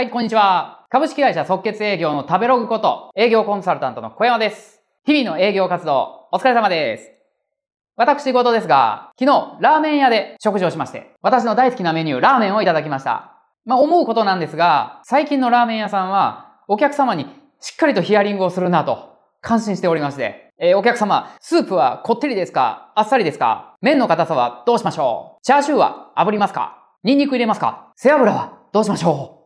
はい、こんにちは。株式会社即決営業の食べログこと、営業コンサルタントの小山です。日々の営業活動、お疲れ様です。私事ですが、昨日、ラーメン屋で食事をしまして、私の大好きなメニュー、ラーメンをいただきました。まあ、思うことなんですが、最近のラーメン屋さんは、お客様にしっかりとヒアリングをするなと、感心しておりまして、えー、お客様、スープはこってりですか？あっさりですか？麺の硬さはどうしましょう？チャーシューは炙りますか？ニンニク入れますか？背脂はどうしましょう？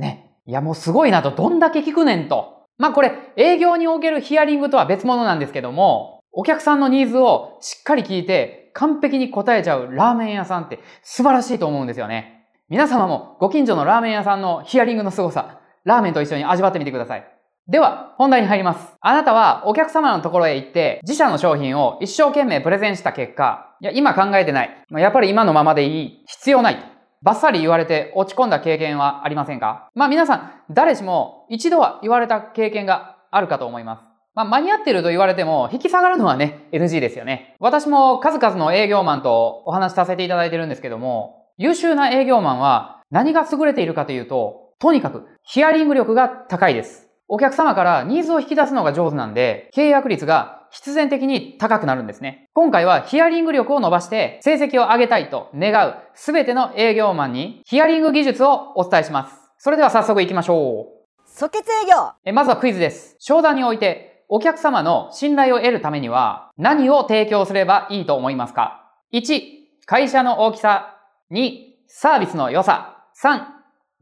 ね。いやもうすごいなと、どんだけ聞くねんと。まあこれ、営業におけるヒアリングとは別物なんですけども、お客さんのニーズをしっかり聞いて完璧に答えちゃうラーメン屋さんって素晴らしいと思うんですよね。皆様もご近所のラーメン屋さんのヒアリングの凄さ、ラーメンと一緒に味わってみてください。では、本題に入ります。あなたはお客様のところへ行って、自社の商品を一生懸命プレゼンした結果、いや、今考えてない。やっぱり今のままでいい。必要ない。バッサリ言われて落ち込んだ経験はありませんか？まあ皆さん、誰しも一度は言われた経験があるかと思います。まあ間に合ってると言われても引き下がるのはね、NG ですよね。私も数々の営業マンとお話しさせていただいてるんですけども、優秀な営業マンは何が優れているかというと、とにかくヒアリング力が高いです。お客様からニーズを引き出すのが上手なんで、契約率が必然的に高くなるんですね。今回はヒアリング力を伸ばして成績を上げたいと願うすべての営業マンにヒアリング技術をお伝えします。それでは早速行きましょう。即決営業えまずはクイズです。商談においてお客様の信頼を得るためには何を提供すればいいと思いますか ?1、会社の大きさ。2、サービスの良さ。3、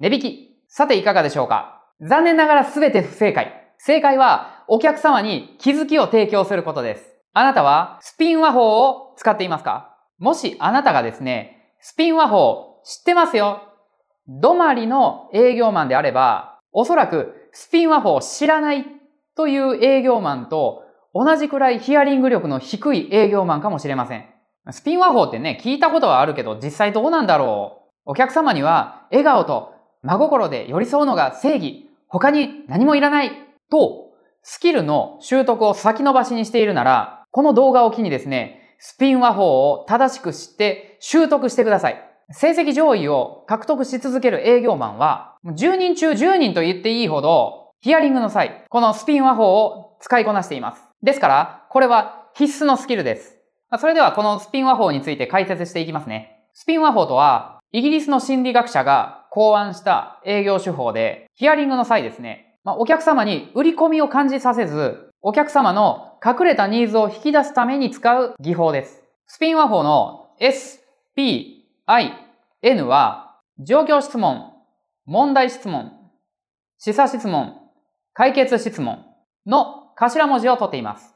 値引き。さていかがでしょうか？残念ながらすべて不正解。正解は、お客様に気づきを提供することです。あなたは、スピン和法を使っていますか？もしあなたがですね、スピン和法知ってますよ。止まりの営業マンであれば、おそらくスピン和法を知らないという営業マンと同じくらいヒアリング力の低い営業マンかもしれません。スピン和法ってね、聞いたことはあるけど実際どうなんだろう。お客様には笑顔と真心で寄り添うのが正義。他に何もいらない。と、スキルの習得を先延ばしにしているなら、この動画を機にですね、スピン和法を正しく知って習得してください。成績上位を獲得し続ける営業マンは、10人中10人と言っていいほど、ヒアリングの際、このスピン和法を使いこなしています。ですから、これは必須のスキルです。それではこのスピン和法について解説していきますね。スピン和法とは、イギリスの心理学者が考案した営業手法で、ヒアリングの際ですね、まあ、お客様に売り込みを感じさせず、お客様の隠れたニーズを引き出すために使う技法です。スピン和法の S、P、I、N は、状況質問、問題質問、示唆質問、解決質問の頭文字を取っています。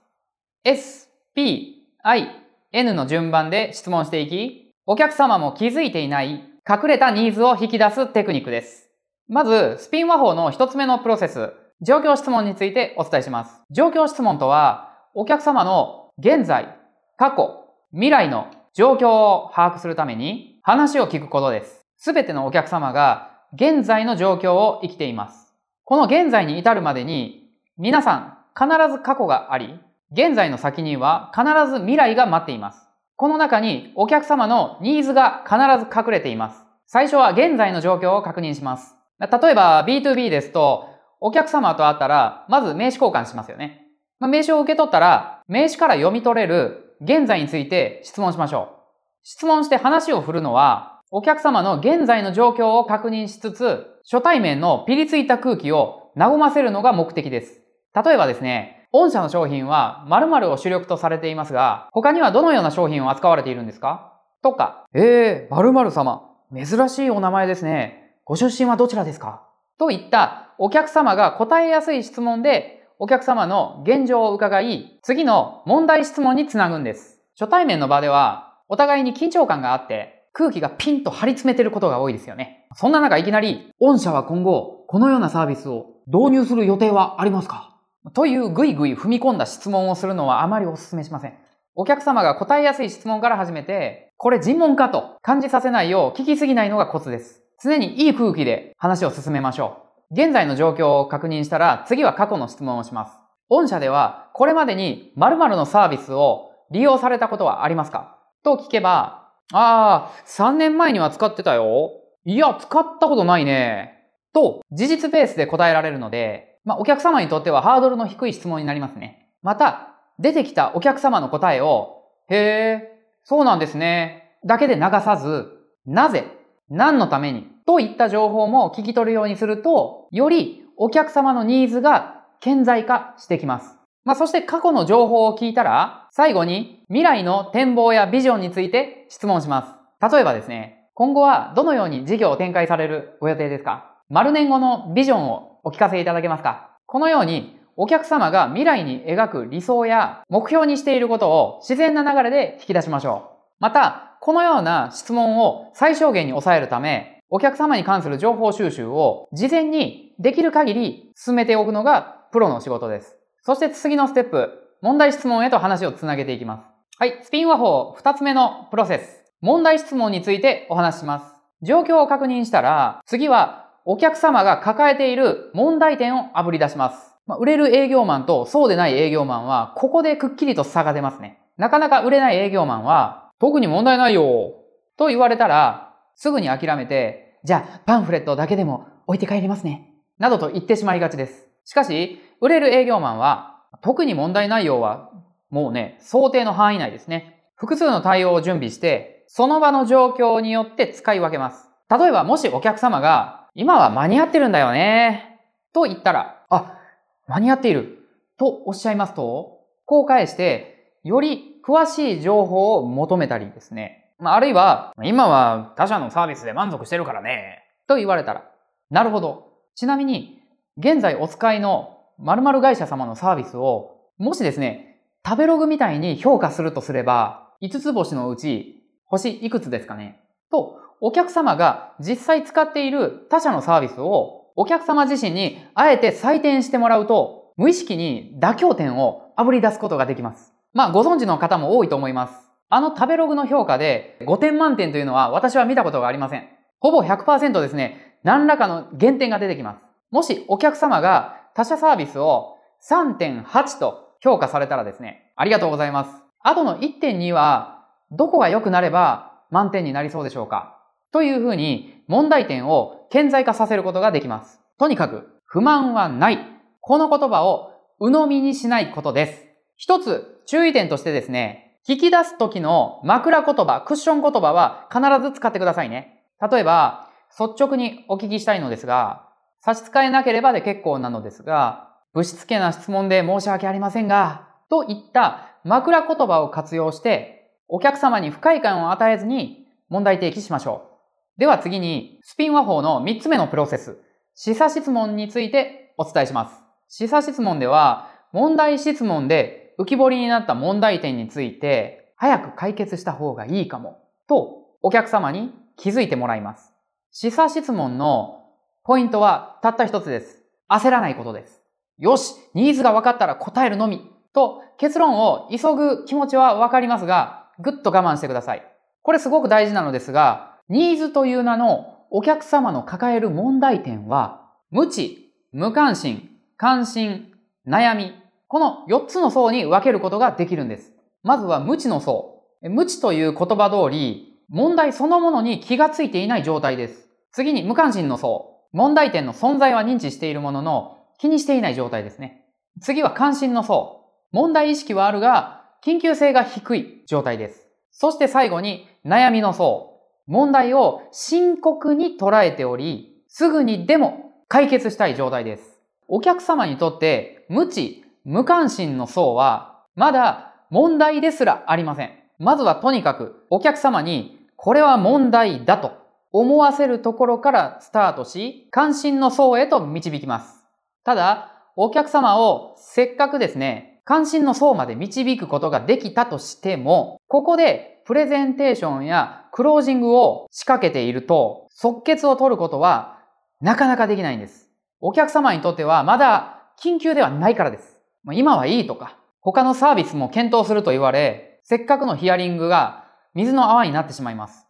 S、P、I、N の順番で質問していき、お客様も気づいていない隠れたニーズを引き出すテクニックです。まず、スピン和法の一つ目のプロセス、状況質問についてお伝えします。状況質問とは、お客様の現在、過去、未来の状況を把握するために話を聞くことです。すべてのお客様が現在の状況を生きています。この現在に至るまでに皆さん必ず過去があり、現在の先には必ず未来が待っています。この中にお客様のニーズが必ず隠れています。最初は現在の状況を確認します。例えば B2B ですと、お客様と会ったら、まず名刺交換しますよね。まあ、名刺を受け取ったら、名刺から読み取れる現在について質問しましょう。質問して話を振るのは、お客様の現在の状況を確認しつつ、初対面のピリついた空気を和ませるのが目的です。例えばですね、御社の商品は〇〇を主力とされていますが、他にはどのような商品を扱われているんですか？とか、えー、〇〇様、珍しいお名前ですね。ご出身はどちらですか？といったお客様が答えやすい質問でお客様の現状を伺い、次の問題質問につなぐんです。初対面の場ではお互いに緊張感があって空気がピンと張り詰めてることが多いですよね。そんな中いきなり、御社は今後このようなサービスを導入する予定はありますか？というぐいぐい踏み込んだ質問をするのはあまりお勧めしません。お客様が答えやすい質問から始めて、これ尋問かと感じさせないよう聞きすぎないのがコツです。常にいい空気で話を進めましょう。現在の状況を確認したら、次は過去の質問をします。御社では、これまでに〇〇のサービスを利用されたことはありますか？と聞けば、ああ、3年前には使ってたよ。いや、使ったことないね。と事実ベースで答えられるので、まあ、お客様にとってはハードルの低い質問になりますね。また、出てきたお客様の答えを、へえ、そうなんですね、だけで流さず、なぜ、何のために、といった情報も聞き取るようにすると、よりお客様のニーズが顕在化してきます。まあ、そして過去の情報を聞いたら、最後に未来の展望やビジョンについて質問します。例えばですね、今後はどのように事業を展開されるご予定ですか？丸年後のビジョンをお聞かせいただけますか？このようにお客様が未来に描く理想や目標にしていることを自然な流れで引き出しましょう。また、このような質問を最小限に抑えるため、お客様に関する情報収集を事前にできる限り進めておくのがプロの仕事です。そして次のステップ、問題質問へと話をつなげていきます。はい、スピン和法2つ目のプロセス。問題質問についてお話しします。状況を確認したら、次はお客様が抱えている問題点をあぶり出します。まあ、売れる営業マンとそうでない営業マンは、ここでくっきりと差が出ますね。なかなか売れない営業マンは、特に問題ないよと言われたら、すぐに諦めて、じゃあパンフレットだけでも置いて帰りますね。などと言ってしまいがちです。しかし、売れる営業マンは、特に問題内容は、もうね、想定の範囲内ですね。複数の対応を準備して、その場の状況によって使い分けます。例えば、もしお客様が、今は間に合ってるんだよね、と言ったら、あ、間に合っている、とおっしゃいますと、こう返して、より詳しい情報を求めたりですね。まあ、あるいは、今は他社のサービスで満足してるからね、と言われたら、なるほど。ちなみに、現在お使いの〇〇会社様のサービスを、もしですね、食べログみたいに評価するとすれば、5つ星のうち、星いくつですかねと、お客様が実際使っている他社のサービスを、お客様自身にあえて採点してもらうと、無意識に妥協点をあぶり出すことができます。まあ、ご存知の方も多いと思います。あの食べログの評価で5点満点というのは私は見たことがありません。ほぼ100%ですね、何らかの減点が出てきます。もしお客様が他社サービスを3.8と評価されたらですね、ありがとうございます。あとの1.2は、どこが良くなれば満点になりそうでしょうかというふうに問題点を顕在化させることができます。とにかく、不満はない。この言葉を鵜呑みにしないことです。一つ注意点としてですね、聞き出す時の枕言葉、クッション言葉は必ず使ってくださいね。例えば、率直にお聞きしたいのですが、差し支えなければで結構なのですが、ぶしつけな質問で申し訳ありませんが、といった枕言葉を活用して、お客様に不快感を与えずに問題提起しましょう。では次に、スピン和法の3つ目のプロセス、示唆質問についてお伝えします。示唆質問では、問題質問で浮き彫りになった問題点について、早く解決した方がいいかも、とお客様に気づいてもらいます。示唆質問のポイントはたった一つです。焦らないことです。よし、ニーズが分かったら答えるのみ。と結論を急ぐ気持ちはわかりますが、ぐっと我慢してください。これすごく大事なのですが、ニーズという名のお客様の抱える問題点は、無知、無関心、関心、悩み、この4つの層に分けることができるんです。まずは無知の層。無知という言葉通り、問題そのものに気がついていない状態です。次に無関心の層。問題点の存在は認知しているものの、気にしていない状態ですね。次は関心の層。問題意識はあるが、緊急性が低い状態です。そして最後に悩みの層。問題を深刻に捉えており、すぐにでも解決したい状態です。お客様にとって無知、無関心の層は、まだ問題ですらありません。まずはとにかくお客様にこれは問題だと思わせるところからスタートし、関心の層へと導きます。ただ、お客様をせっかくですね、関心の層まで導くことができたとしても、ここでプレゼンテーションやクロージングを仕掛けていると、即決を取ることはなかなかできないんです。お客様にとってはまだ緊急ではないからです。今はいいとか、他のサービスも検討すると言われ、せっかくのヒアリングが水の泡になってしまいます。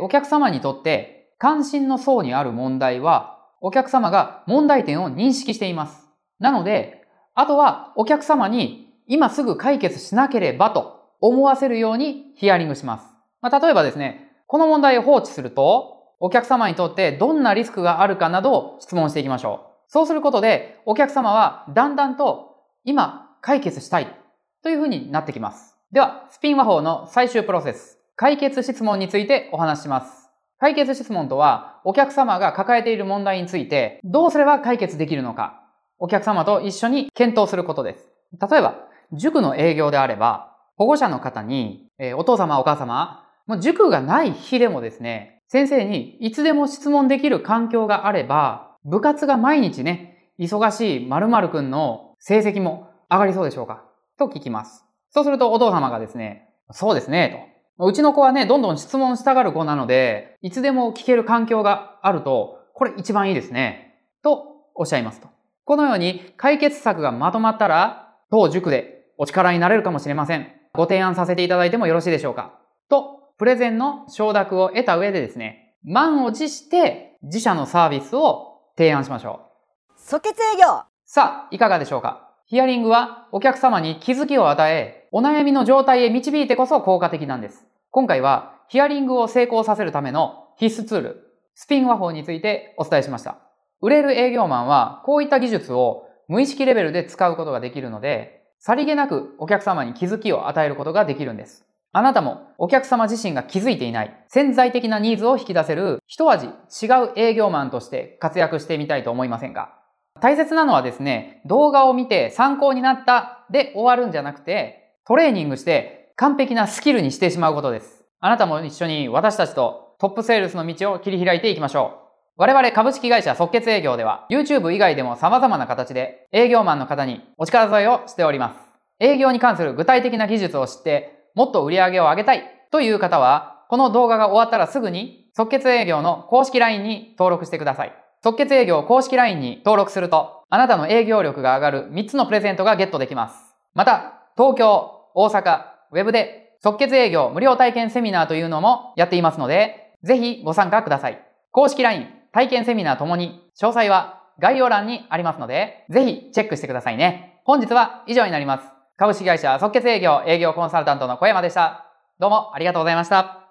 お客様にとって関心の層にある問題は、お客様が問題点を認識しています。なので、あとはお客様に今すぐ解決しなければと思わせるようにヒアリングします。まあ、例えばですね、この問題を放置すると、お客様にとってどんなリスクがあるかなどを質問していきましょう。そうすることで、お客様はだんだんと今解決したいというふうになってきます。では、スピン和法の最終プロセス、解決質問についてお話しします。解決質問とは、お客様が抱えている問題について、どうすれば解決できるのか、お客様と一緒に検討することです。例えば、塾の営業であれば、保護者の方に、えー、お父様、お母様、もう塾がない日でもですね、先生にいつでも質問できる環境があれば、部活が毎日ね、忙しい〇〇くんの成績も上がりそうでしょうか？と聞きます。そうするとお父様がですね、そうですね、と。うちの子はね、どんどん質問したがる子なので、いつでも聞ける環境があると、これ一番いいですね。とおっしゃいますと。このように解決策がまとまったら、当塾でお力になれるかもしれません。ご提案させていただいてもよろしいでしょうか？と、プレゼンの承諾を得た上でですね、満を持して自社のサービスを提案しましょう。即決営業さあ、いかがでしょうか？ヒアリングはお客様に気づきを与え、お悩みの状態へ導いてこそ効果的なんです。今回はヒアリングを成功させるための必須ツール、スピン和法についてお伝えしました。売れる営業マンはこういった技術を無意識レベルで使うことができるので、さりげなくお客様に気づきを与えることができるんです。あなたもお客様自身が気づいていない潜在的なニーズを引き出せる一味違う営業マンとして活躍してみたいと思いませんか？大切なのはですね、動画を見て参考になったで終わるんじゃなくて、トレーニングして完璧なスキルにしてしまうことです。あなたも一緒に私たちとトップセールスの道を切り開いていきましょう。我々株式会社即決営業では YouTube 以外でも様々な形で営業マンの方にお力添えをしております。営業に関する具体的な技術を知ってもっと売り上げを上げたいという方は、この動画が終わったらすぐに即決営業の公式 LINE に登録してください。即決営業公式 LINE に登録すると、あなたの営業力が上がる3つのプレゼントがゲットできます。また、東京、大阪、ウェブで即決営業無料体験セミナーというのもやっていますので、ぜひご参加ください。公式 LINE、体験セミナーともに、詳細は概要欄にありますので、ぜひチェックしてくださいね。本日は以上になります。株式会社即決営業営業コンサルタントの小山でした。どうもありがとうございました。